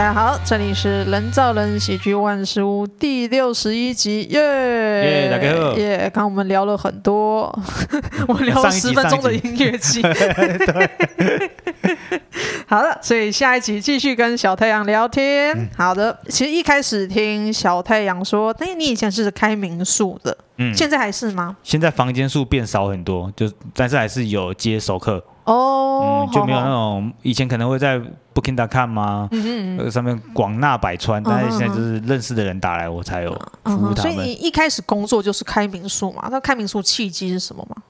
大家好，这里是人造人喜剧万事屋第六十一集，耶耶，大家好，耶！刚刚我们聊了很多，我们聊了十分钟的音乐剧。好了，所以下一集继续跟小太阳聊天。嗯、好的，其实一开始听小太阳说，哎，你以前是开民宿的，嗯，现在还是吗？现在房间数变少很多，就但是还是有接熟客。哦、嗯，就没有那种以前可能会在 Booking.com 吗？嗯嗯上面广纳百川，嗯、但是现在就是认识的人打来，我才有服务他们。所以你一开始工作就是开民宿嘛？那开民宿契机是什么吗？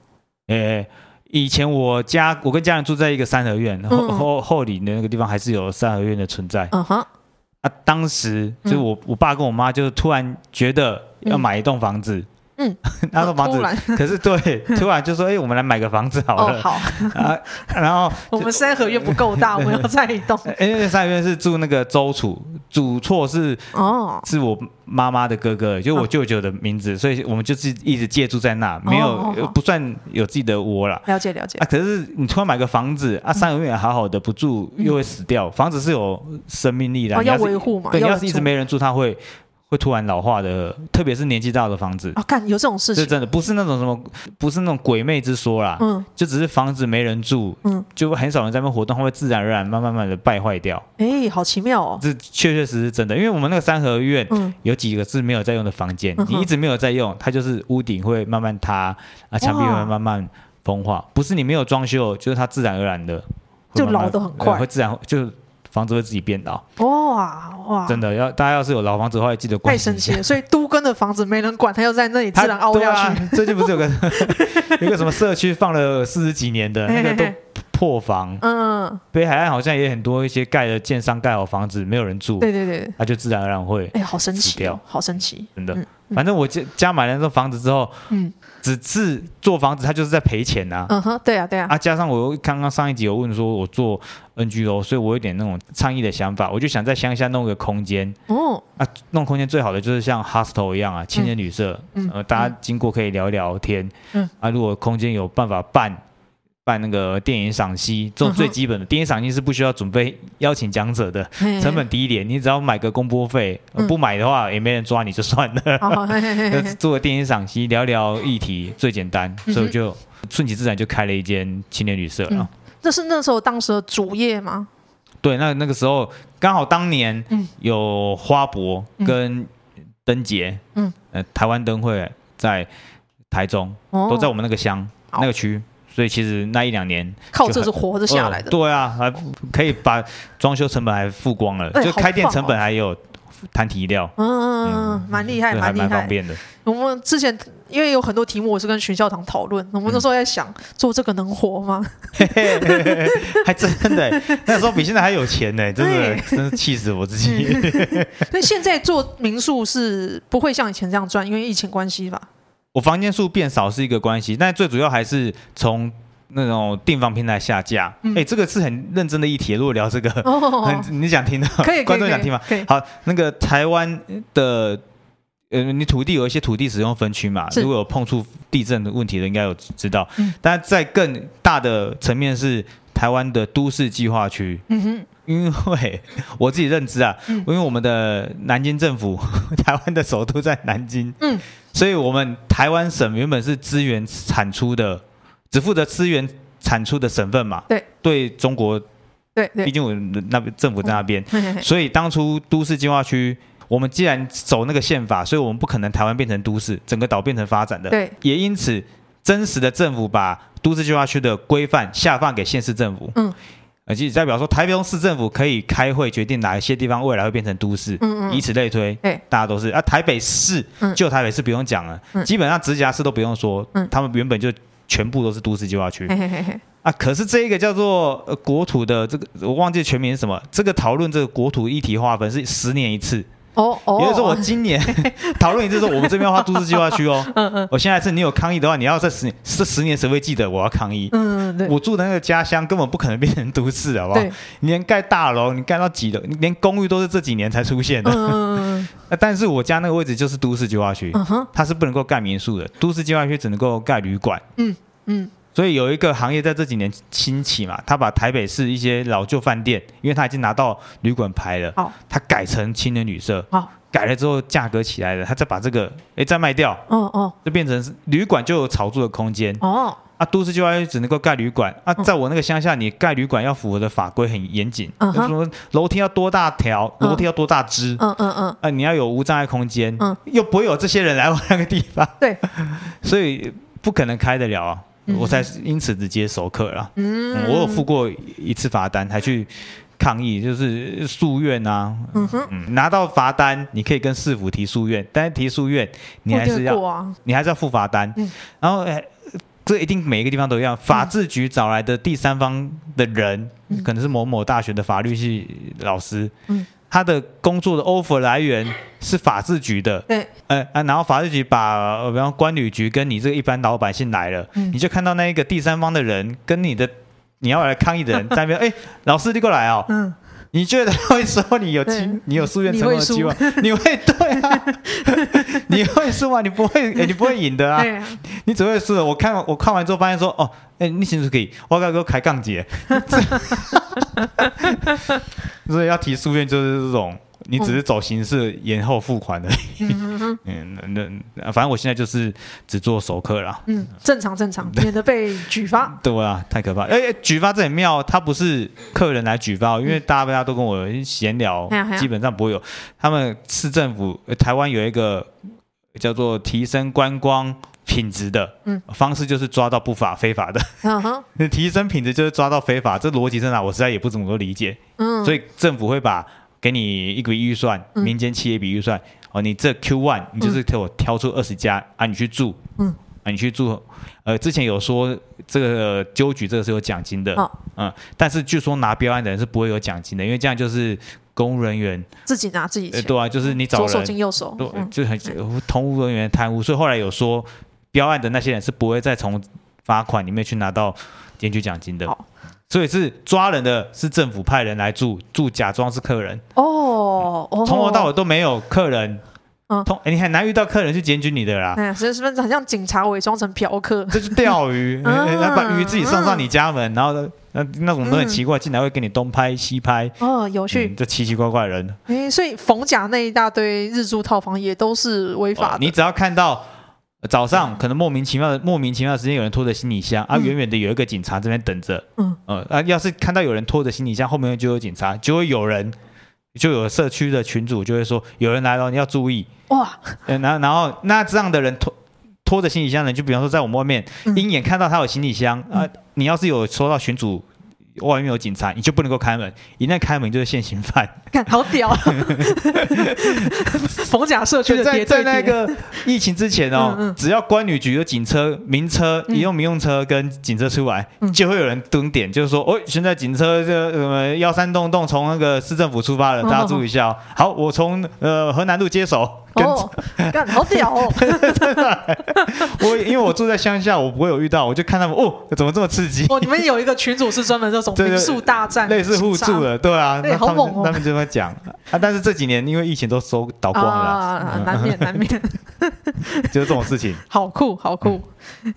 诶、欸，以前我家我跟家人住在一个三合院，嗯、后后后里的那个地方还是有三合院的存在。嗯哼，啊，当时就是我我爸跟我妈就突然觉得要买一栋房子。嗯嗯，那个房子，可是对，突然就说，哎、欸，我们来买个房子好了。哦、好 啊，然后 我们三合院不够大，我们要再一栋。因为三合院是住那个周楚，主厝是哦，是我妈妈的哥哥，就我舅舅的名字，哦、所以我们就是一直借住在那，没有、哦、不算有自己的窝了。了解了解。啊，可是你突然买个房子啊，三合院也好好的不住又会死掉，嗯、房子是有生命力的，哦、要维护嘛。要是一直没人住，它会。会突然老化的，特别是年纪大的房子。啊，干有这种事情，是真的，不是那种什么，不是那种鬼魅之说啦，嗯，就只是房子没人住，嗯，就很少人在那边活动，它会自然而然慢慢慢的败坏掉。哎，好奇妙哦，这确确实实是真的，因为我们那个三合院，嗯，有几个是没有在用的房间，嗯、你一直没有在用，它就是屋顶会慢慢塌，啊，墙壁会慢慢风化，不是你没有装修，就是它自然而然的就老得很快，会自然就。房子会自己变老哇哇！真的要大家要是有老房子的话，记得关。太神奇了，所以都跟的房子没人管，他又在那里自然凹下去。最近不是有个 一个什么社区放了四十几年的那个都破房。嗯，北海岸好像也很多一些盖的建商盖好房子没有人住。对对对，它就自然而然会哎，好神奇，好神奇，真的。反正我家家买了那栋房子之后，嗯。只是做房子，他就是在赔钱呐。嗯哼，对啊，对啊。啊，加上我刚刚上一集有问说，我做 NGO，所以我有点那种倡议的想法，我就想在乡下弄个空间。哦。啊，弄空间最好的就是像 hostel 一样啊，青年旅社。嗯。呃，大家经过可以聊一聊天。嗯。啊，如果空间有办法办。办那个电影赏析，这种最基本的。电影赏析是不需要准备邀请讲者的，成本低一点，你只要买个公播费，不买的话也没人抓你就算了。做个电影赏析，聊聊议题最简单，所以我就顺其自然就开了一间青年旅社了。这是那时候当时的主业吗？对，那那个时候刚好当年有花博跟灯节，嗯，呃，台湾灯会在台中，都在我们那个乡那个区。所以其实那一两年靠这是活着下来的。对啊，还可以把装修成本还付光了，就开店成本还有摊提料。嗯蛮厉害，蛮厉害，蛮方便的。我们之前因为有很多题目，我是跟徐教堂讨论，我们那时候在想做这个能活吗？还真的，那时候比现在还有钱呢，真的，真是气死我自己。所以现在做民宿是不会像以前这样赚，因为疫情关系吧。我房间数变少是一个关系，但最主要还是从那种订房平台下架。哎、嗯欸，这个是很认真的议题。如果聊这个，哦、你想听的，可以，观众想听吗？好，那个台湾的，呃，你土地有一些土地使用分区嘛？如果有碰触地震的问题的，应该有知道。嗯。但在更大的层面是台湾的都市计划区。嗯哼。因为我自己认知啊，嗯、因为我们的南京政府，台湾的首都在南京，嗯，所以我们台湾省原本是资源产出的，只负责资源产出的省份嘛，对，对中国，对，对。毕竟我们那边政府在那边，嗯、所以当初都市计划区，我们既然走那个宪法，所以我们不可能台湾变成都市，整个岛变成发展的，对，也因此真实的政府把都市计划区的规范下放给县市政府，嗯。呃，其实代表说，台北市政府可以开会决定哪一些地方未来会变成都市，嗯嗯，以此类推，对，大家都是啊。台北市，就台北市不用讲了，基本上直辖市都不用说，他们原本就全部都是都市计划区，啊。可是这一个叫做国土的这个，我忘记全名是什么，这个讨论这个国土议题划分是十年一次。哦哦，也就是说我今年 讨论一次说，我们这边要画都市计划区哦。嗯嗯。我现在是你有抗议的话，你要这十年这十年谁会记得我要抗议？嗯嗯。我住的那个家乡根本不可能变成都市，好不好？对。你连盖大楼，你盖到几楼？你连公寓都是这几年才出现的。嗯嗯。但是我家那个位置就是都市计划区，它是不能够盖民宿的。都市计划区只能够盖旅馆。嗯嗯。所以有一个行业在这几年兴起嘛，他把台北市一些老旧饭店，因为他已经拿到旅馆牌了，哦，他改成青年旅社，好，改了之后价格起来了，他再把这个哎再卖掉，哦哦，就变成旅馆就有炒作的空间，哦，啊，都市计划只能够盖旅馆，啊，在我那个乡下，你盖旅馆要符合的法规很严谨，嗯哼，说楼梯要多大条，楼梯要多大支，嗯嗯嗯，啊，你要有无障碍空间，嗯，又不会有这些人来我那个地方，对，所以不可能开得了啊。我才因此直接熟客了。嗯，嗯，我有付过一次罚单，还去抗议，就是诉愿啊。嗯哼，嗯，拿到罚单，你可以跟市府提诉愿，但是提诉愿，你还是要，啊、你还是要付罚单。嗯，然后，哎，这一定每一个地方都一样。法制局找来的第三方的人，嗯、可能是某某大学的法律系老师。嗯。他的工作的 offer 来源是法制局的，对，呃啊，然后法制局把，比方关旅局跟你这个一般老百姓来了，嗯、你就看到那一个第三方的人跟你的你要来抗议的人在那边，哎，老师你过来哦，嗯，你觉得他会说你有机，你有诉愿成功的机会，你会 对啊，你会输吗？你不会，你不会赢的啊，你只会输。我看我看完之后发现说，哦，哎，你其实可以，我刚刚开杠姐。所以要提诉愿就是这种，你只是走形式延后付款的。嗯嗯，那反正我现在就是只做熟客啦。嗯，正常正常，免得被举发。对啊，太可怕。哎、欸，举发这很妙，他不是客人来举发，因为大家大家都跟我闲聊，嗯、基本上不会有。他们市政府台湾有一个叫做提升观光品质的方式，就是抓到不法非法的。嗯哼，提升品质就是抓到非法，这逻辑在哪？我实在也不怎么多理解。嗯，所以政府会把给你一笔预算，民间企业一笔预算，哦，你这 Q one 你就是给我挑出二十家啊，你去住，嗯，啊，你去住。呃，之前有说这个纠举这个是有奖金的，嗯，但是据说拿标案的人是不会有奖金的，因为这样就是公务人员自己拿自己钱。对啊，就是你找人左手进右手，对，就很同务人员贪污，所以后来有说。标案的那些人是不会再从罚款里面去拿到检举奖金的，所以是抓人的是政府派人来住，住假装是客人哦，从头到尾都没有客人，嗯，通你很难遇到客人去检举你的啦，哎，是是不是很像警察伪装成嫖客？这是钓鱼，把鱼自己送上你家门，然后那那种都很奇怪，进来会给你东拍西拍，哦，有趣，这奇奇怪怪的人，哎，所以逢甲那一大堆日租套房也都是违法的，你只要看到。早上可能莫名其妙的莫名其妙的时间有人拖着行李箱啊，远远的有一个警察这边等着，嗯，呃啊，要是看到有人拖着行李箱，后面就有警察，就会有人就有社区的群主就会说有人来了，你要注意。哇，然后然后那这样的人拖拖着行李箱的人，就比方说在我们外面鹰眼看到他有行李箱啊，你要是有收到群主。外面有警察，你就不能够开门。一旦开门，就是现行犯。看，好屌！逢甲社区在在那个疫情之前哦，嗯嗯只要关旅局的警车、民车、移动民用车跟警车出来，嗯、就会有人蹲点，就是说，哦，现在警车这什么幺三洞洞从那个市政府出发了，大家注意一下哦。好，我从呃河南路接手。哦，干好屌哦！我因为我住在乡下，我不会有遇到，我就看他们哦，怎么这么刺激？哦，你们有一个群组是专门这种民宿大战，类似互助的，对啊，对，好猛哦！他们就会讲啊，但是这几年因为疫情都收倒光了，啊，难免难免，就是这种事情。好酷，好酷！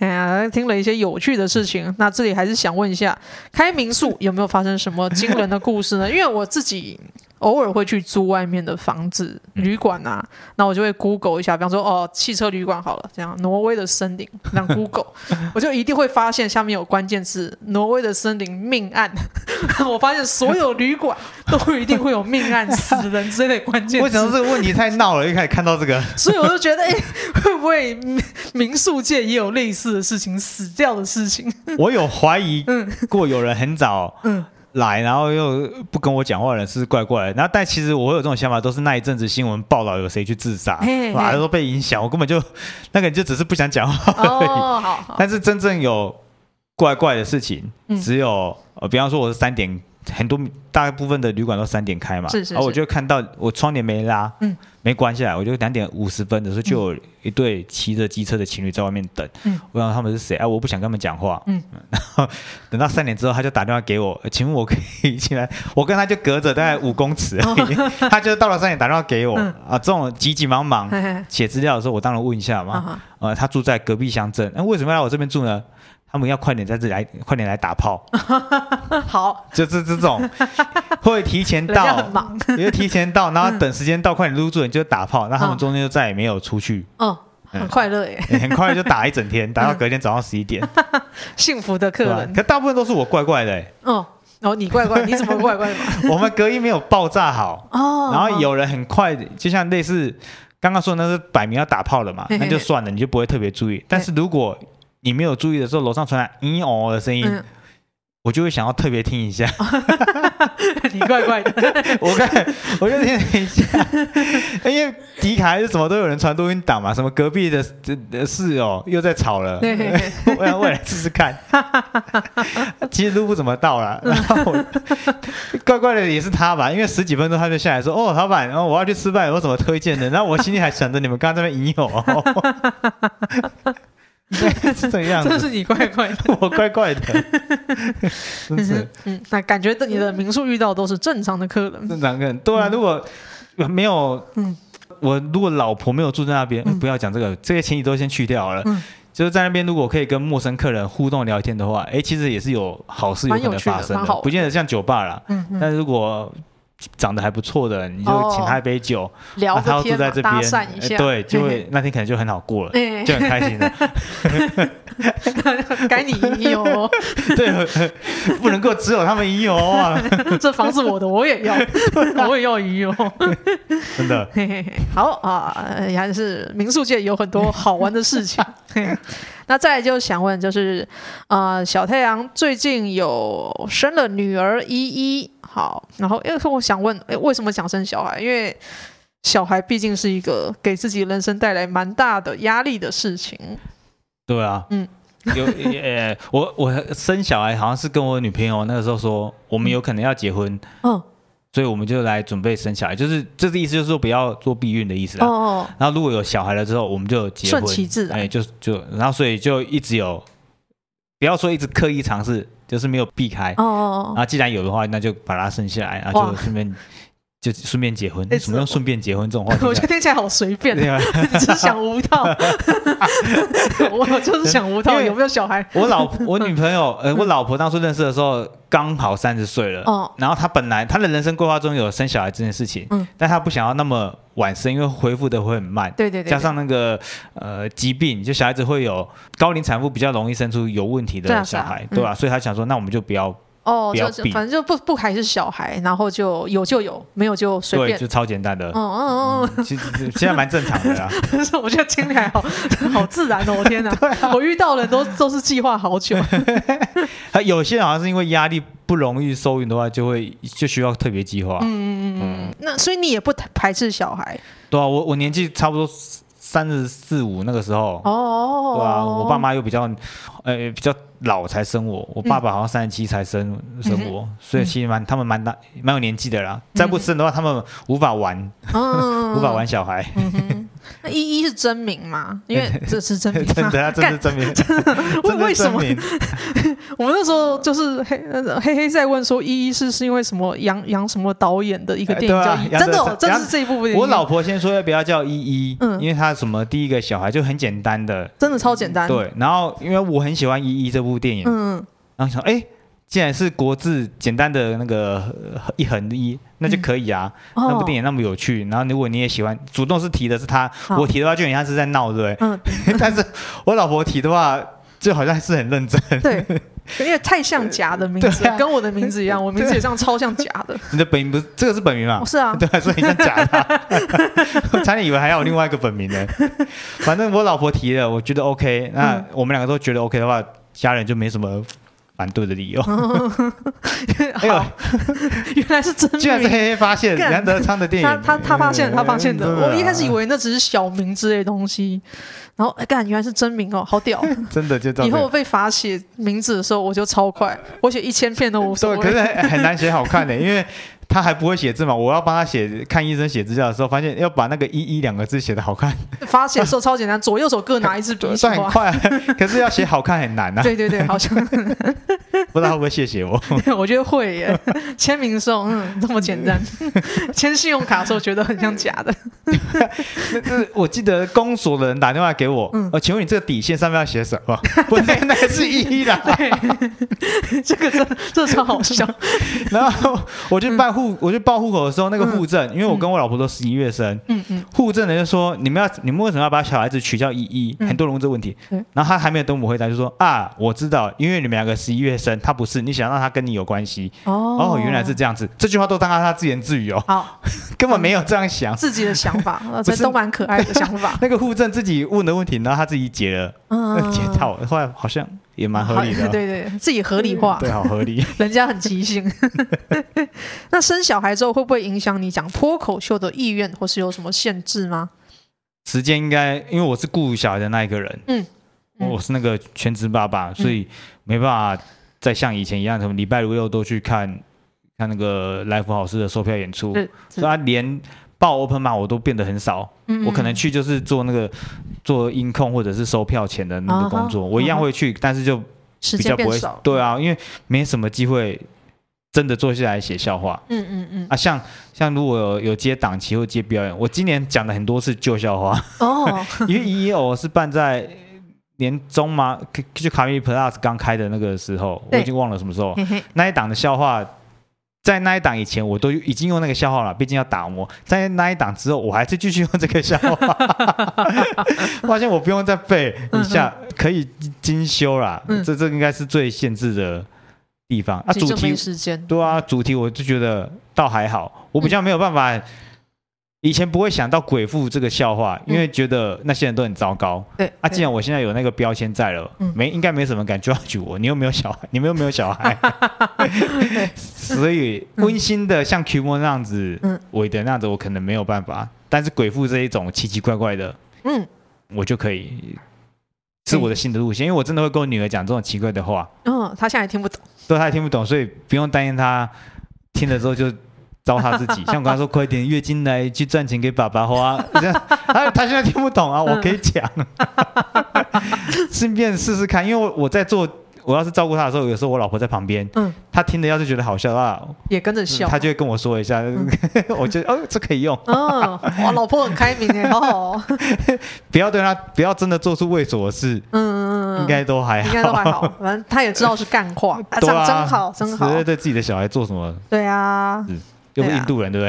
哎呀，听了一些有趣的事情，那这里还是想问一下，开民宿有没有发生什么惊人的故事呢？因为我自己。偶尔会去租外面的房子、旅馆啊，那我就会 Google 一下，比方说哦，汽车旅馆好了，这样挪威的森林，这样 Google，我就一定会发现下面有关键字“挪威的森林命案”。我发现所有旅馆都一定会有命案、死人之类的关键词。为什么这个问题太闹了？一开始看到这个，所以我就觉得，哎，会不会民宿界也有类似的事情，死掉的事情？我有怀疑过，有人很早，嗯。来，然后又不跟我讲话的人是怪怪的。然后，但其实我有这种想法，都是那一阵子新闻报道有谁去自杀，哇，都被影响。我根本就那个人就只是不想讲话而已。哦，好，好。但是真正有怪怪的事情，只有呃，比方说我是三点。很多大部分的旅馆都三点开嘛，是是是，然后我就看到我窗帘没拉，嗯，没关下来，我就两点五十分的时候就有一对骑着机车的情侣在外面等，嗯，我想他们是谁？哎，我不想跟他们讲话，嗯，然 后等到三点之后，他就打电话给我，请问我可以进来？我跟他就隔着大概五公尺 他就到了三点打电话给我，嗯、啊，这种急急忙忙写资料的时候，我当然问一下嘛，呃，他住在隔壁乡镇，那为什么要来我这边住呢？他们要快点在这里来，快点来打炮。好，就是这种会提前到，也就 提前到，然后等时间到，快点入住，你就打炮。那他们中间就再也没有出去。嗯，很快乐耶，很快就打一整天，打到隔天早上十一点。幸福的客人，可大部分都是我怪怪的。嗯，哦，你怪怪，你怎么怪怪的？我们隔音没有爆炸好哦，然后有人很快，就像类似刚刚说那是摆明要打炮了嘛，那就算了，你就不会特别注意。但是如果你没有注意的时候，楼上传来“咦哦”的声音，嗯、我就会想要特别听一下。你怪怪的，我看我就听一下，因为迪卡还是什么都有人传录音档嘛，什么隔壁的的室友又在吵了，我要我来试试看。其实都不怎么到了，然后怪怪的也是他吧，因为十几分钟他就下来说：“哦，老板，然后我要去吃饭，有什么推荐的？”然后我心里还想着你们刚刚在那边咦哦。是这样，这是你怪怪的，我怪怪的，真是，嗯，那感觉你的民宿遇到都是正常的客人，正常客人，对啊，如果没有，嗯，我如果老婆没有住在那边，不要讲这个，这些前提都先去掉了，嗯，就是在那边如果可以跟陌生客人互动聊天的话，哎，其实也是有好事有可能发生的，不见得像酒吧啦，嗯，但是如果。长得还不错的，你就请他一杯酒，聊他要住在这边，对，就会那天可能就很好过了，就很开心的。该你一哦，对，不能够只有他们一哦啊！这房子我的，我也要，我也要一哦。真的，好啊，还是民宿界有很多好玩的事情。那再来就想问，就是啊，小太阳最近有生了女儿依依。好，然后因为我想问，诶，为什么想生小孩？因为小孩毕竟是一个给自己人生带来蛮大的压力的事情。对啊，嗯，有呃，我我生小孩好像是跟我女朋友那个时候说，我们有可能要结婚，嗯，所以我们就来准备生小孩，就是这个意思，就是说不要做避孕的意思啊。哦。然后如果有小孩了之后，我们就结婚，顺其自然。哎，就就然后所以就一直有，不要说一直刻意尝试。就是没有避开。哦，哦，然后既然有的话，那就把它生下来，然后就顺便就顺便结婚。什么用顺便结婚这种话？我觉得听起来好随便，只是想无套。我就是想无套，有没有小孩？我老我女朋友，呃，我老婆当初认识的时候刚好三十岁了，哦，然后她本来她的人生规划中有生小孩这件事情，嗯，但她不想要那么晚生，因为恢复的会很慢，对对对，加上那个呃疾病，就小孩子会有高龄产妇比较容易生出有问题的小孩，对吧？所以她想说，那我们就不要。哦，就反正就不不还是小孩，然后就有就有，没有就随便，对，就超简单的。嗯嗯嗯，其实现在蛮正常的啦。我觉得听起来好 好自然哦，我天哪！我遇到的都都是计划好久。有些人好像是因为压力不容易收孕的话，就会就需要特别计划。嗯嗯嗯嗯，那所以你也不排斥小孩？对啊，我我年纪差不多。三十四五那个时候，哦，对啊，我爸妈又比较，呃，比较老才生我，我爸爸好像三十七才生生我，所以其实蛮他们蛮大蛮有年纪的啦。再不生的话，他们无法玩，无法玩小孩。那依依是真名吗？因为这是真名，真的，这是 真名。为为什么？我们那时候就是黑黑黑在问说，依依是是因为什么杨杨什么导演的一个电影叫？真的，真的是这一部电影。我老婆先说要不要叫依依，嗯，因为她什么第一个小孩就很简单的，真的超简单。对，然后因为我很喜欢依依这部电影，嗯，然后想哎。既然是国字简单的那个一横一，那就可以啊。嗯、那部电影那么有趣，然后如果你也喜欢，主动是提的是他，我提的话就好像是在闹，对不对？嗯。但是我老婆提的话，就好像是很认真。对，因为太像假的名字，啊、跟我的名字一样，我名字也像超像假的。你的本名不是这个是本名吗？哦、是啊。对，所以你像假的，啊。我差点以为还有另外一个本名呢。反正我老婆提了，我觉得 OK。那我们两个都觉得 OK 的话，家人就没什么。反对的理由，哎呦，原来是真，居然是黑黑发现杨德昌的电影，他他他发现他发现的，我一开始以为那只是小名之类的东西，然后哎干，原来是真名哦，好屌，真的就这样。以后我被罚写名字的时候，我就超快，我写一千遍都无所谓。可是很难写好看的，因为。他还不会写字嘛？我要帮他写，看医生写资料的时候，发现要把那个“一一”两个字写的好看。发写的时候超简单，左右手各拿一支笔，算很快。可是要写好看很难啊。对对对，好像 不知道会不会谢谢我？我觉得会耶。签名的时候，嗯，这么简单。签信用卡的时候，觉得很像假的。那那我记得公所的人打电话给我，呃，请问你这个底线上面要写什么？不对，那个是一一啦。这个真这超好笑。然后我去办户，我去报户口的时候，那个户政，因为我跟我老婆都十一月生，嗯嗯，户政的就说你们要你们为什么要把小孩子取叫依依？很多人问这个问题。然后他还没有等我回答，就说啊，我知道，因为你们两个十一月生，他不是，你想让他跟你有关系。哦，原来是这样子。这句话都当他他自言自语哦。好，根本没有这样想自己的想法，这都蛮可爱的想法。那个户政自己问的问题，然后他自己解了，嗯，解套，后来好像也蛮合理的。对对，自己合理化，对，好合理。人家很即兴。那生小孩之后会不会影响你讲脱口秀的意愿，或是有什么限制吗？时间应该，因为我是顾小孩的那一个人，嗯，我是那个全职爸爸，所以没办法再像以前一样，什么礼拜五六都去看看那个来福好事的售票演出，所以他连报 open 嘛，我都变得很少。我可能去就是做那个做音控或者是收票钱的那个工作，我一样会去，但是就比较不会少。对啊，因为没什么机会。真的坐下来写笑话，嗯嗯嗯啊，像像如果有有接档期或接表演，我今年讲了很多次旧笑话哦，因为一一偶是办在年中嘛，就卡米 Plus 刚开的那个时候，我已经忘了什么时候那一档的笑话，在那一档以前我都已经用那个笑话了，毕竟要打磨，在那一档之后我还是继续用这个笑话，发现我不用再背一下可以精修啦，这这应该是最限制的。地方啊，主题对啊，主题我就觉得倒还好，我比较没有办法。以前不会想到鬼父这个笑话，因为觉得那些人都很糟糕。对啊，既然我现在有那个标签在了，没应该没什么敢 judge 我。你又没有小孩，你们又没有小孩，所以温馨的像 Q 模那样子，韦德那样子，我可能没有办法。但是鬼父这一种奇奇怪怪的，嗯，我就可以。是我的新的路线，因为我真的会跟我女儿讲这种奇怪的话。嗯，她现在听不懂。对，她也听不懂，所以不用担心她听了之后就糟蹋自己。像我刚才说，快点月经来去赚钱给爸爸花，这样她她现在听不懂啊，我可以讲，顺便试试看，因为我在做。我要是照顾他的时候，有时候我老婆在旁边，嗯，他听的要是觉得好笑的话，也跟着笑，他就会跟我说一下，我觉得哦，这可以用，嗯，哇，老婆很开明哎，好好哦，不要对他，不要真的做出猥琐的事，嗯嗯嗯，应该都还好，应该都还好，反正他也知道是干话，啊，真好，真好，对自己的小孩做什么？对啊。又不印度人，对不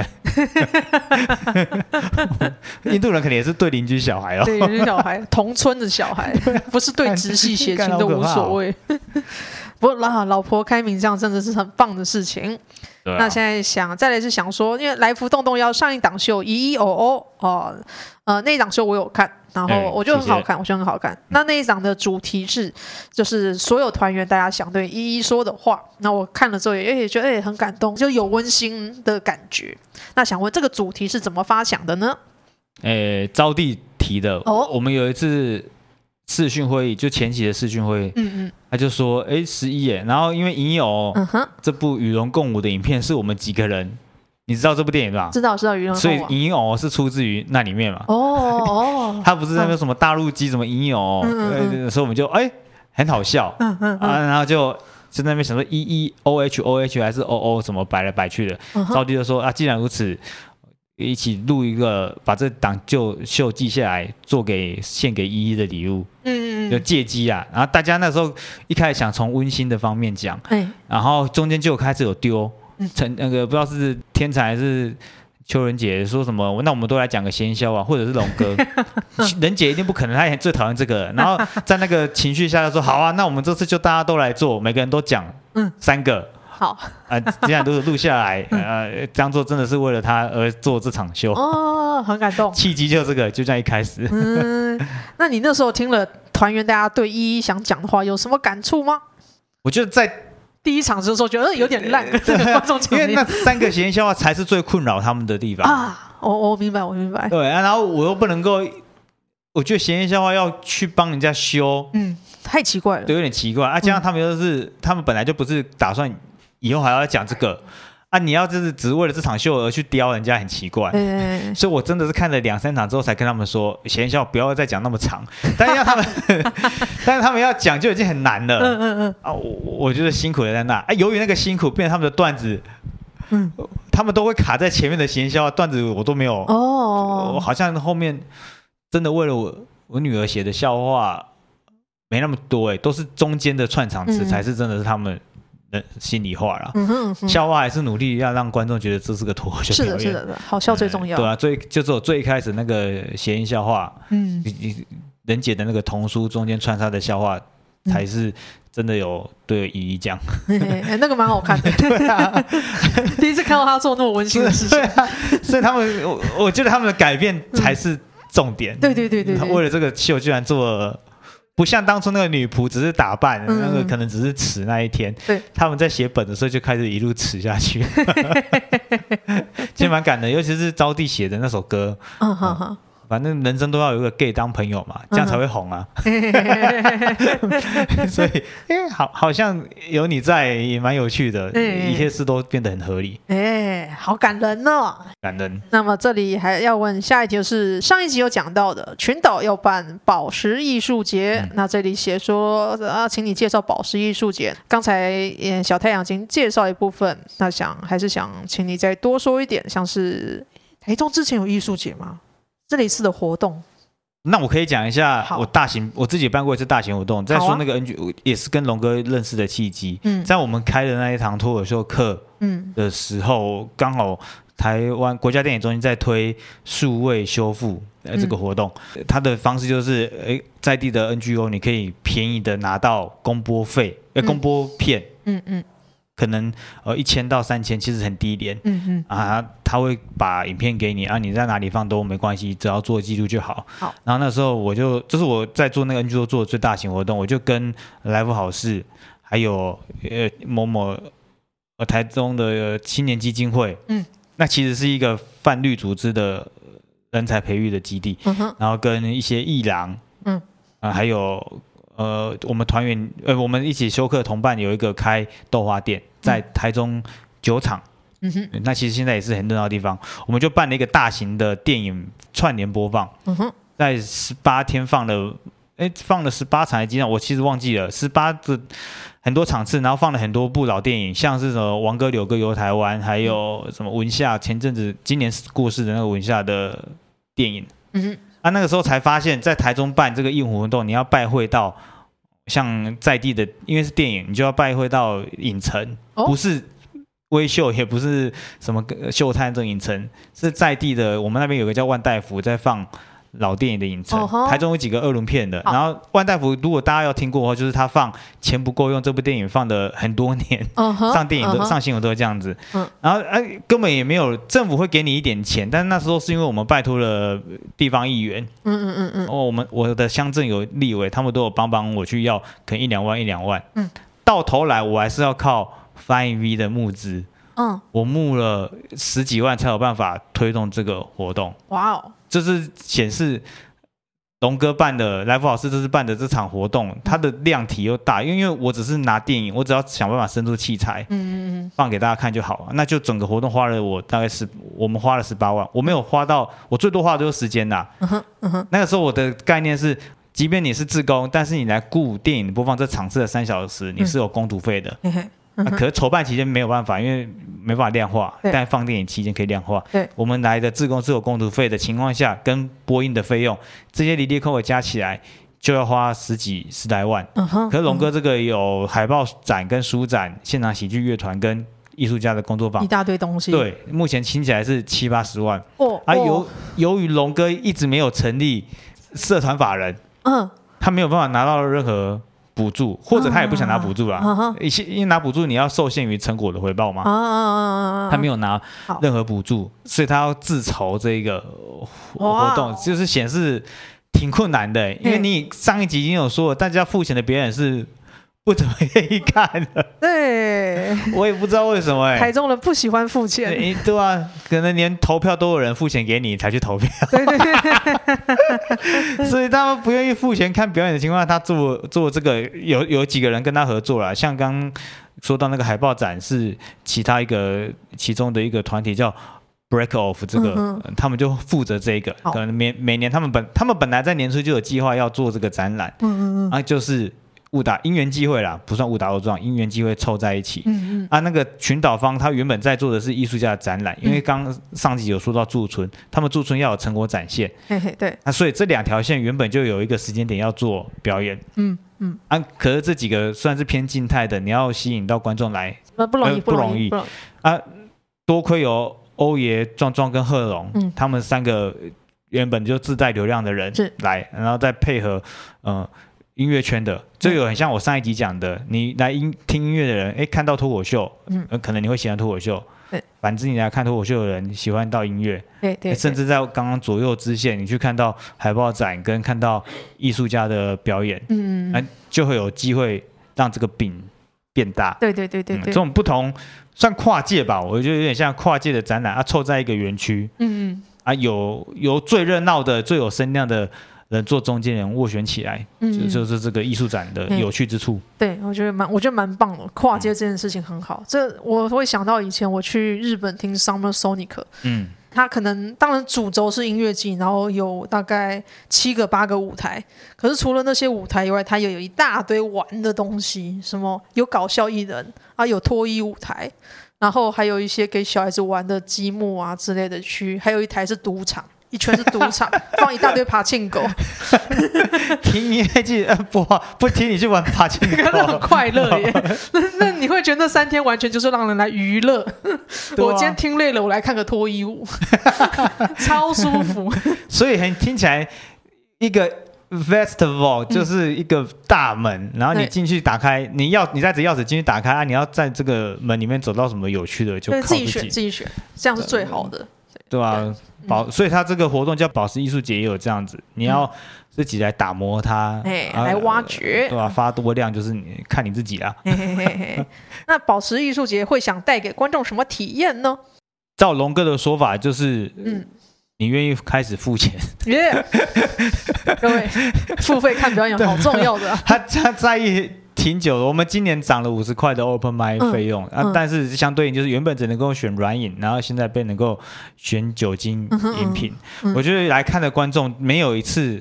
对？印度人肯定也是对邻居小孩哦，对邻居小孩，同村的小孩，不是对直系血亲都无所谓。不过老老婆开明这样真的是很棒的事情。啊、那现在想再来是想说，因为来福动动要上一档秀，一一哦哦哦，呃，那一档秀我有看，然后我觉得很好看，欸、谢谢我觉得很好看。那那一档的主题是，就是所有团员大家想对一一说的话。那我看了之后也也觉得哎很感动，就有温馨的感觉。那想问这个主题是怎么发想的呢？诶、欸，招娣提的。哦，我们有一次。视讯会议就前期的视讯会议，嗯嗯，他就说，哎，十一耶，然后因为影友，这部与龙共舞的影片是我们几个人，你知道这部电影吧？知道知道所以影友是出自于那里面嘛？哦哦，他不是那个什么大陆机什么影友，所以我们就哎很好笑，嗯嗯啊，然后就就在那边想说一一 O H O H 还是 O O 什么摆来摆去的，招娣就说啊，既然如此。一起录一个，把这档旧秀记下来，做给献给依依的礼物。嗯嗯就借机啊，然后大家那时候一开始想从温馨的方面讲，嗯、然后中间就开始有丢，成那个不知道是天才还是邱仁杰说什么，那我们都来讲个闲笑啊，或者是龙哥，仁杰一定不可能，他也最讨厌这个。然后在那个情绪下，他说好啊，那我们这次就大家都来做，每个人都讲，嗯，三个。好，呃，既然都是录下来，呃，当做真的是为了他而做这场秀。哦，很感动。契机就这个，就这样一开始。嗯，那你那时候听了团员大家对依依想讲的话，有什么感触吗？我觉得在第一场的时候觉得有点烂，因为那三个闲笑话才是最困扰他们的地方啊。我我明白，我明白。对啊，然后我又不能够，我觉得闲笑话要去帮人家修，嗯，太奇怪了，对，有点奇怪啊。加上他们又是，他们本来就不是打算。以后还要讲这个啊？你要就是只为了这场秀而去刁人家，很奇怪。嗯、所以我真的是看了两三场之后，才跟他们说，闲笑不要再讲那么长。但是要他们，但是他们要讲就已经很难了。嗯嗯嗯。啊，我我觉得辛苦了在那。啊，由于那个辛苦，变成他们的段子嗯，他们都会卡在前面的闲笑段子，我都没有哦，我好像后面真的为了我我女儿写的笑话没那么多哎，都是中间的串场词、嗯、才是真的是他们的心里话啦。嗯哼，嗯哼，笑话还是努力要让观众觉得这是个脱口秀表演，是的，是的，好笑最重要。嗯、对啊，最就是我最开始那个谐音笑话，嗯，你你人姐的那个童书中间穿插的笑话才是。真的有对姨姨讲，那个蛮好看的。对啊，第一次看到他做那么温馨的事情，啊、所以他们我我觉得他们的改变才是重点。嗯、对对对对，为了这个秀，居然做了不像当初那个女仆只是打扮，嗯、那个可能只是迟那一天。对，他们在写本的时候就开始一路迟下去，其实蛮感的，尤其是招娣写的那首歌。反正人生都要有一个 gay 当朋友嘛，这样才会红啊。嗯、所以，哎，好，好像有你在也蛮有趣的，一切事都变得很合理。哎，好感人哦，感人。那么这里还要问下一题，就是上一集有讲到的群岛要办宝石艺术节，嗯、那这里写说啊，请你介绍宝石艺术节。刚才嗯小太阳已经介绍一部分，那想还是想请你再多说一点，像是台中之前有艺术节吗？这类似的活动，那我可以讲一下，我大型我自己办过一次大型活动。再说那个 NG，也是跟龙哥认识的契机。嗯，在我们开的那一堂脱口秀课，嗯。的时候，刚好台湾国家电影中心在推数位修复呃这个活动，它的方式就是，诶，在地的 NGO 你可以便宜的拿到公播费，呃，公播片，嗯嗯。可能呃一千到三千其实很低廉，嗯嗯啊，他会把影片给你啊，你在哪里放都没关系，只要做记录就好。好，然后那时候我就这、就是我在做那个 NGO 做的最大型活动，我就跟来福好事还有呃某某呃台中的青年基金会，嗯，那其实是一个泛绿组织的人才培育的基地，嗯哼，然后跟一些艺廊，嗯。啊还有。呃，我们团员呃，我们一起修课同伴有一个开豆花店，在台中酒厂。嗯哼，那其实现在也是很热闹的地方。我们就办了一个大型的电影串联播放。嗯哼，在十八天放了，哎，放了十八场还是几场？我其实忘记了，十八的很多场次，然后放了很多部老电影，像是什么《王哥柳哥游台湾》，还有什么文夏前阵子今年过世的那个文夏的电影。嗯哼。他、啊、那个时候才发现，在台中办这个映活动，你要拜会到像在地的，因为是电影，你就要拜会到影城，哦、不是微秀，也不是什么秀泰这种影城，是在地的。我们那边有个叫万代福在放。老电影的影城，台中有几个二轮片的，然后万代福，如果大家要听过的话，就是他放钱不够用这部电影放的很多年，上电影都上新闻都会这样子，然后哎根本也没有政府会给你一点钱，但是那时候是因为我们拜托了地方议员，嗯嗯嗯嗯，哦我们我的乡镇有立委，他们都有帮帮我去要，可能一两万一两万，嗯，到头来我还是要靠 Fine V 的募资，嗯，我募了十几万才有办法推动这个活动，哇哦。这是显示龙哥办的来福老师这次办的这场活动，它的量体又大，因为因为我只是拿电影，我只要想办法生出器材，嗯嗯嗯，放给大家看就好了。那就整个活动花了我大概是我们花了十八万，我没有花到我最多花的就是时间啦。嗯哼嗯哼，那个时候我的概念是，即便你是自工，但是你来雇电影播放这场次的三小时，你是有工读费的。嗯啊、可是筹办期间没有办法，因为没办法量化。但放电影期间可以量化。对，我们来的自工是有工读费的情况下，跟播音的费用，这些离离扣扣加起来就要花十几十来万。嗯哼。可是龙哥这个有海报展、跟书展、现场喜剧乐团跟艺术家的工作坊，一大堆东西。对，目前听起来是七八十万。哦。而、啊、由由于龙哥一直没有成立社团法人，嗯，他没有办法拿到任何。补助，或者他也不想拿补助啦。一些因为拿补助，你要受限于成果的回报嘛。他没有拿任何补助，所以他要自筹这个活动，就是显示挺困难的。因为你上一集已经有说了，大家付钱的别人是。不怎么愿意看了，对，我也不知道为什么。台中人不喜欢付钱，对，对啊，可能连投票都有人付钱给你才去投票，对对对，所以他们不愿意付钱看表演的情况下，他做做这个有有几个人跟他合作了，像刚说到那个海报展是其他一个其中的一个团体叫 Break Off，这个、嗯、他们就负责这个，可能每每年他们本他们本来在年初就有计划要做这个展览，嗯嗯嗯，啊就是。误打因缘机会啦，不算误打误撞，因缘机会凑在一起。嗯嗯。啊，那个群岛方他原本在做的是艺术家的展览，因为刚上集有说到驻村，他们驻村要有成果展现。嘿嘿，对。那所以这两条线原本就有一个时间点要做表演。嗯嗯。啊，可是这几个算是偏静态的，你要吸引到观众来，那不容易，不容易。啊，多亏有欧爷、壮壮跟贺龙，嗯，他们三个原本就自带流量的人来，然后再配合，嗯、呃。音乐圈的，这个很像我上一集讲的，嗯、你来音听音乐的人，哎，看到脱口秀，嗯，可能你会喜欢脱口秀，对，反之你来看脱口秀的人喜欢到音乐，对对，甚至在刚刚左右支线，你去看到海报展跟看到艺术家的表演，嗯嗯，就会有机会让这个饼变大，对对对对对，这种不同算跨界吧，我觉得有点像跨界的展览啊，凑在一个园区，嗯嗯，啊，有有最热闹的、最有声量的。人做中间人斡旋起来，嗯，就是这个艺术展的有趣之处。对，我觉得蛮，我觉得蛮棒的。跨界这件事情很好。嗯、这我会想到以前我去日本听 Summer Sonic，嗯，他可能当然主轴是音乐季，然后有大概七个八个舞台。可是除了那些舞台以外，它也有一大堆玩的东西，什么有搞笑艺人啊，有脱衣舞台，然后还有一些给小孩子玩的积木啊之类的区，还有一台是赌场。一圈是赌场，放一大堆爬庆狗。听音乐季不不听你去玩爬庆狗，那很快乐耶。那那你会觉得那三天完全就是让人来娱乐。啊、我今天听累了，我来看个脱衣舞，超舒服。所以很听起来，一个 festival 就是一个大门，嗯、然后你进去打开，你要你带着钥匙进去打开啊，你要在这个门里面走到什么有趣的，就自己选，自己选，这样是最好的。对吧？保，所以他这个活动叫宝石艺术节，也有这样子，你要自己来打磨它，哎，来挖掘，对吧？发多量就是你看你自己啦。那宝石艺术节会想带给观众什么体验呢？照龙哥的说法，就是，嗯，你愿意开始付钱？耶，各位，付费看表演好重要的。他他在意。挺久的，我们今年涨了五十块的 open mic 费用、嗯、啊，但是相对应就是原本只能够选软饮，然后现在变能够选酒精饮品。嗯嗯、我觉得来看的观众没有一次，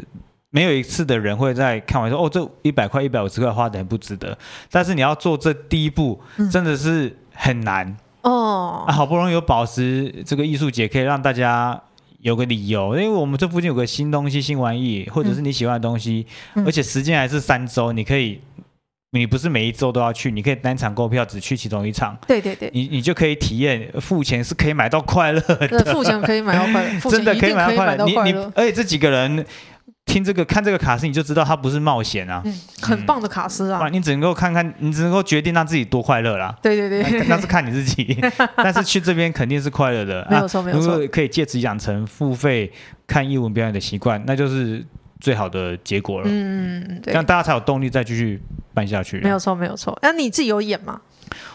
没有一次的人会在看完说哦，这一百块、一百五十块花的很不值得。但是你要做这第一步，真的是很难哦。好不容易有宝石这个艺术节，可以让大家有个理由，因为我们这附近有个新东西、新玩意，或者是你喜欢的东西，嗯、而且时间还是三周，你可以。你不是每一周都要去，你可以单场购票，只去其中一场。对对对，你你就可以体验付钱是可以买到快乐的。付钱可以买到快乐，真的可以买到快乐。你你，而且这几个人听这个看这个卡斯，你就知道他不是冒险啊，嗯，很棒的卡斯啊。你只能够看看，你只能够决定让自己多快乐啦。对对对，那是看你自己。但是去这边肯定是快乐的，没有错没有错。如果可以借此养成付费看英文表演的习惯，那就是。最好的结果了，嗯，对，这样大家才有动力再继续办下去。没有错，没有错。那你自己有演吗？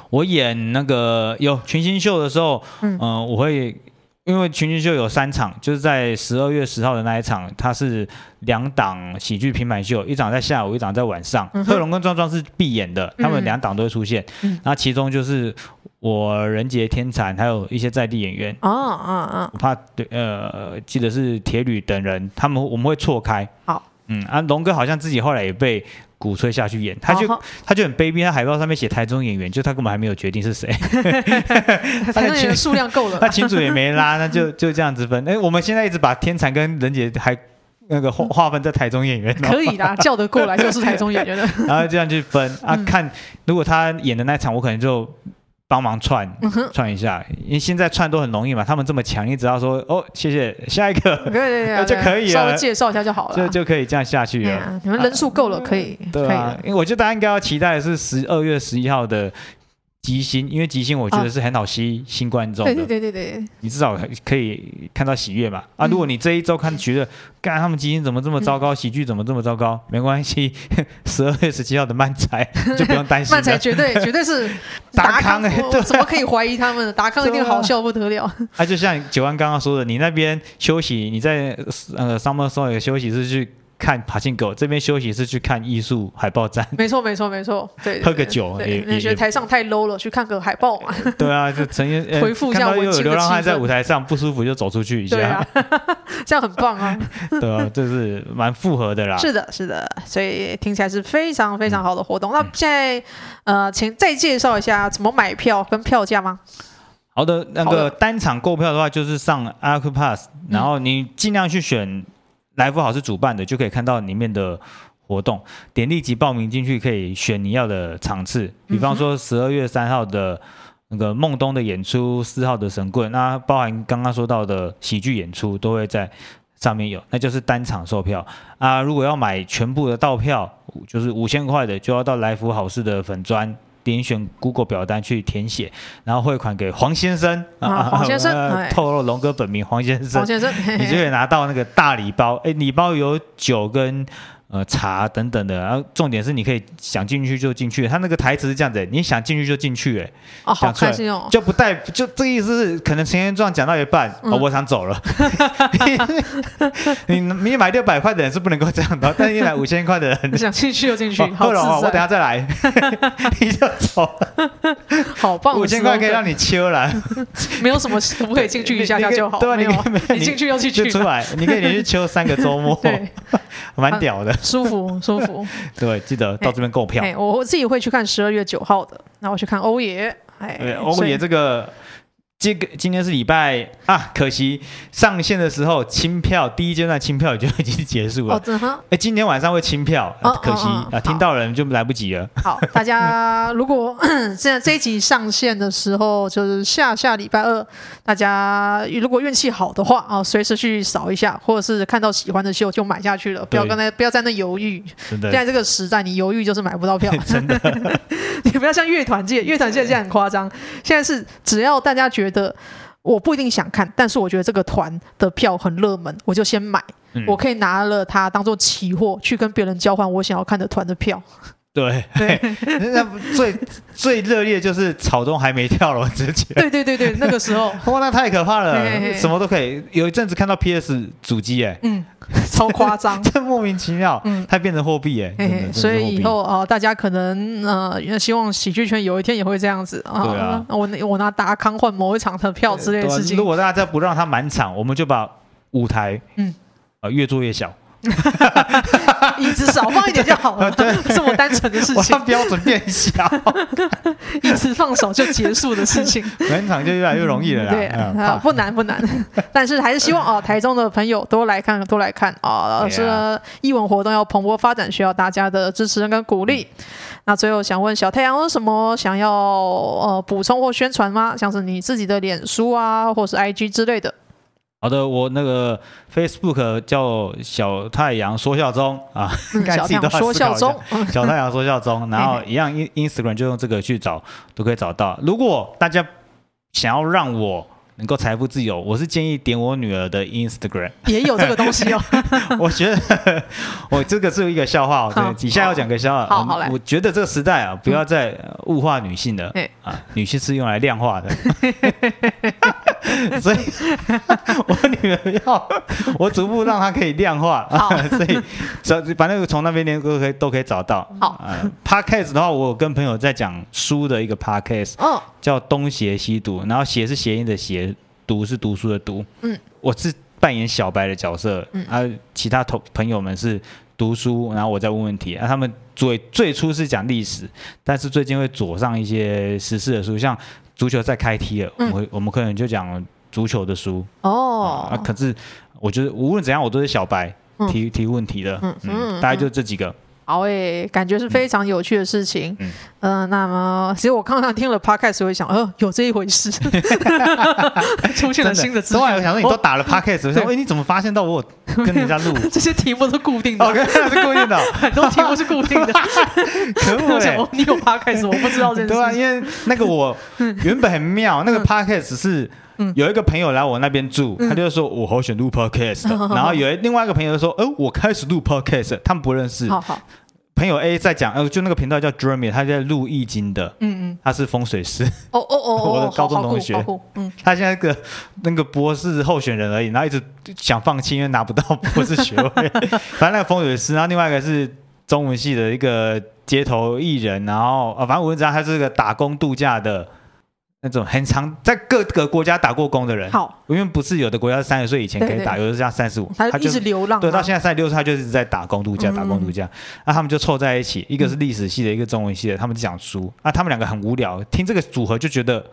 我演那个有群星秀的时候，嗯、呃，我会因为群星秀有三场，就是在十二月十号的那一场，它是两档喜剧平板秀，一场在下午，一场在晚上。贺龙、跟壮壮是必演的，他们两档都会出现。嗯，那其中就是。我人杰天蚕，还有一些在地演员哦哦哦，我怕对呃，记得是铁旅等人，他们我们会错开。好，嗯啊，龙哥好像自己后来也被鼓吹下去演，他就他就很卑鄙，他海报上面写台中演员，就他根本还没有决定是谁。反正演员数量够了，那群组也没拉，那就就这样子分。哎，我们现在一直把天蚕跟人杰还那个划 划分在台中演员，可以啦，叫得过来就是台中演员的。然后这样去分啊，看如果他演的那场，我可能就。帮忙串串一下，因为现在串都很容易嘛。他们这么强，你只要说哦，谢谢，下一个，对对对，就可以了。稍微介绍一下就好了，就就可以这样下去了。你们人数够了，可以。对啊，因为我觉得大家应该要期待的是十二月十一号的。即兴，因为吉星我觉得是很好吸新观众的。对对对对对，你至少可以看到喜悦嘛。啊，如果你这一周看觉得，干他们吉星怎么这么糟糕，喜剧怎么这么糟糕，没关系，十二月十七号的漫才 就不用担心。漫才绝对绝对是 达康哎，怎么可以怀疑他们？达康一定好笑不得了。啊，就像九安刚刚说的，你那边休息，你在呃 Summer Sonic 休息是去。看爬行狗，这边休息是去看艺术海报展。没错，没错，没错。对，喝个酒，你觉得台上太 low 了，去看个海报嘛。对啊，就曾经回复一下。又有流浪汉在舞台上不舒服，就走出去一下。这样很棒啊。对啊，这是蛮复合的啦。是的，是的，所以听起来是非常非常好的活动。那现在呃，请再介绍一下怎么买票跟票价吗？好的，那个单场购票的话，就是上 Acropass，然后你尽量去选来福好是主办的，就可以看到里面的活动，点立即报名进去，可以选你要的场次。比方说十二月三号的那个梦东的演出，四号的神棍，那包含刚刚说到的喜剧演出，都会在上面有，那就是单场售票啊。如果要买全部的到票，就是五千块的，就要到来福好事的粉专。点选 Google 表单去填写，然后汇款给黄先生啊，黄先生，呃、透露龙哥本名黄先生，黄先生，你就可以拿到那个大礼包。哎，礼包有酒跟。呃，茶等等的，然后重点是你可以想进去就进去。他那个台词是这样子，你想进去就进去，哎，哦，好开心哦，就不带，就这个意思是，可能前言状讲到一半，哦，我想走了。你你买六百块的人是不能够这样的，但是你买五千块的人，你想进去就进去，好，我等下再来，你就走，好棒，五千块可以让你秋来，没有什么不可以进去一下下就好，对，你你进去又进去，出来，你可以连续秋三个周末，蛮屌的。舒服舒服，对，记得到这边购票。我我自己会去看十二月九号的，那我去看欧爷。哎，欧爷这个。这个今天是礼拜啊，可惜上线的时候清票第一阶段清票就已经结束了。哦，真的。哎，今天晚上会清票，可惜啊，听到人就来不及了。好，大家 如果 现在这一集上线的时候就是下下礼拜二，大家如果运气好的话啊，随时去扫一下，或者是看到喜欢的秀就买下去了，不要刚才不要在那犹豫。真的。现在这个时代，你犹豫就是买不到票。真的。你不要像乐团界，乐团界现在很夸张，现在是只要大家觉得。觉得我不一定想看，但是我觉得这个团的票很热门，我就先买。嗯、我可以拿了它当做期货，去跟别人交换我想要看的团的票。对对，那最最热烈就是草东还没跳楼之前。对对对对，那个时候哇，那太可怕了，嘿嘿嘿什么都可以。有一阵子看到 PS 主机，哎，嗯，超夸张，这莫名其妙，嗯，它变成货币，哎，所以以后啊、呃，大家可能呃，希望喜剧圈有一天也会这样子啊。对啊，我我拿达康换某一场的票之类的事情。如果大家再不让它满场，我们就把舞台嗯啊、呃、越做越小。椅子少放一点就好了，对，这么单纯的事情。标准变小，椅子放手就结束的事情，转场就越来越容易了啦。对啊，不难不难，但是还是希望哦，台中的朋友多来看，多来看啊。是艺文活动要蓬勃发展，需要大家的支持跟鼓励。那最后想问小太阳有什么想要呃补充或宣传吗？像是你自己的脸书啊，或是 IG 之类的。好的，我那个 Facebook 叫小太阳说笑中啊，应该自己都要说笑中，小太阳说笑中，然后一样 Instagram 就用这个去找，都可以找到。如果大家想要让我能够财富自由，我是建议点我女儿的 Instagram，也有这个东西哦。我觉得我这个是一个笑话，哦，对，底下要讲个笑话。好，好来。我觉得这个时代啊，不要再物化女性了啊，女性是用来量化的。所以，我女儿要我逐步让她可以量化啊，所以找反正从那边连都可以都可以找到。好。啊，Podcast 的话，我跟朋友在讲书的一个 Podcast，哦，叫东邪西毒，然后邪是谐音的邪。读是读书的读，嗯，我是扮演小白的角色，嗯，啊，其他同朋友们是读书，然后我再问问题，啊，他们最最初是讲历史，但是最近会左上一些时事的书，像足球在开踢了，嗯，我我们可能就讲足球的书，哦，啊，可是我觉得无论怎样，我都是小白提提问题的，嗯嗯，大概就这几个。好诶，感觉是非常有趣的事情。嗯，呃，那么其实我刚刚听了 podcast，我会想，哦，有这一回事，出现了新的词。都我想说，你都打了 podcast，我想，哎，你怎么发现到我跟人家录？这些题目都固定的，OK，是固定的，很多题目是固定的。可恶诶，你有 podcast，我不知道这件事。对啊，因为那个我原本很妙，那个 podcast 是有一个朋友来我那边住，他就说我好想录 podcast，然后有另外一个朋友说，哦，我开始录 podcast，他们不认识。好好。朋友 A 在讲，呃，就那个频道叫 Jeremy，他在录易经的，嗯嗯，他是风水师。哦哦哦，我的高中同学，嗯，他现在个那个博士候选人而已，然后一直想放弃，因为拿不到博士学位。反正那个风水师，然后另外一个是中文系的一个街头艺人，然后啊，反正我知道他是个打工度假的。那种很长，在各个国家打过工的人，好，因为不是有的国家是三十岁以前可以打，对对，有的是要三十五，他就一直流浪，对，到现在三十六岁，他就一直在打工度假，嗯、打工度假。那、啊、他们就凑在一起，一个是历史系的，一个中文系的，他们讲书。啊，他们两个很无聊，听这个组合就觉得。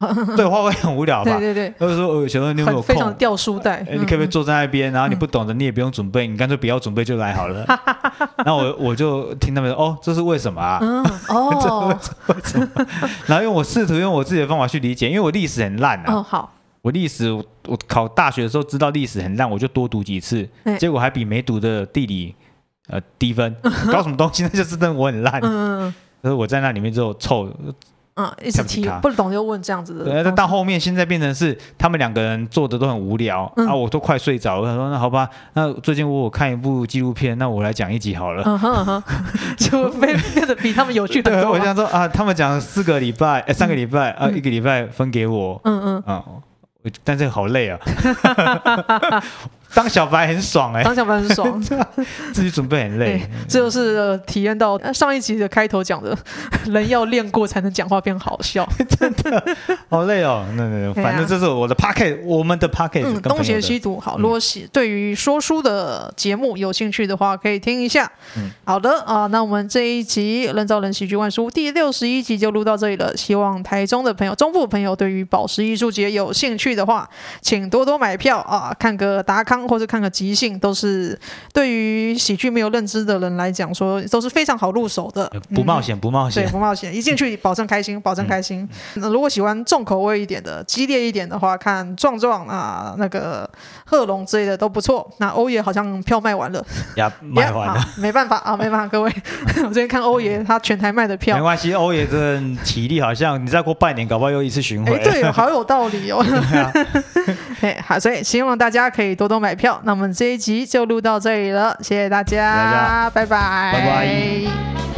对话会很无聊吧？对对对，就是说，呃，小时你有没有空？非常掉书袋。你可不可以坐在那边？然后你不懂的，你也不用准备，你干脆不要准备就来好了。然后我我就听他们说，哦，这是为什么啊？嗯，哦，为什么？然后用我试图用我自己的方法去理解，因为我历史很烂啊。哦，好。我历史，我考大学的时候知道历史很烂，我就多读几次，结果还比没读的地理呃低分。搞什么东西？那就是证明我很烂。嗯。可是我在那里面之后凑。嗯，一直提不懂就问这样子的。对，但到后面现在变成是他们两个人做的都很无聊，嗯、啊，我都快睡着了。他说：“那好吧，那最近我有看一部纪录片，那我来讲一集好了。嗯哼哼” 就变变得比他们有趣很多。对，我想说啊，他们讲四个礼拜，哎，三个礼拜、嗯、啊，一个礼拜分给我。嗯嗯嗯，但这个好累啊。当小白很爽哎、欸，当小白很爽，自己准备很累。这就是、呃、体验到上一集的开头讲的，人要练过才能讲话变好笑，真的好累哦。那那反正这是我的 pocket，我们的 pocket。嗯，东邪西毒好。如果喜对于说书的节目有兴趣的话，可以听一下。嗯，好的啊，那我们这一集《人造人喜剧万书》第六十一集就录到这里了。希望台中的朋友、中部朋友对于宝石艺术节有兴趣的话，请多多买票啊，看个达康。或者看个即兴，都是对于喜剧没有认知的人来讲说都是非常好入手的。不冒险，不冒险，对，不冒险，一进去保证开心，保证开心。那、嗯、如果喜欢重口味一点的、激烈一点的话，看壮壮啊，那个贺龙之类的都不错。那欧爷好像票卖完了，呀，卖完了没办法啊，没办法，各位，我最近看欧爷他全台卖的票，没关系，欧爷这体力好像你再过半年，搞不好又一次巡回。对，好有道理哦。对，好，所以希望大家可以多多买。票，那我们这一集就录到这里了，谢谢大家，大家拜拜，拜拜。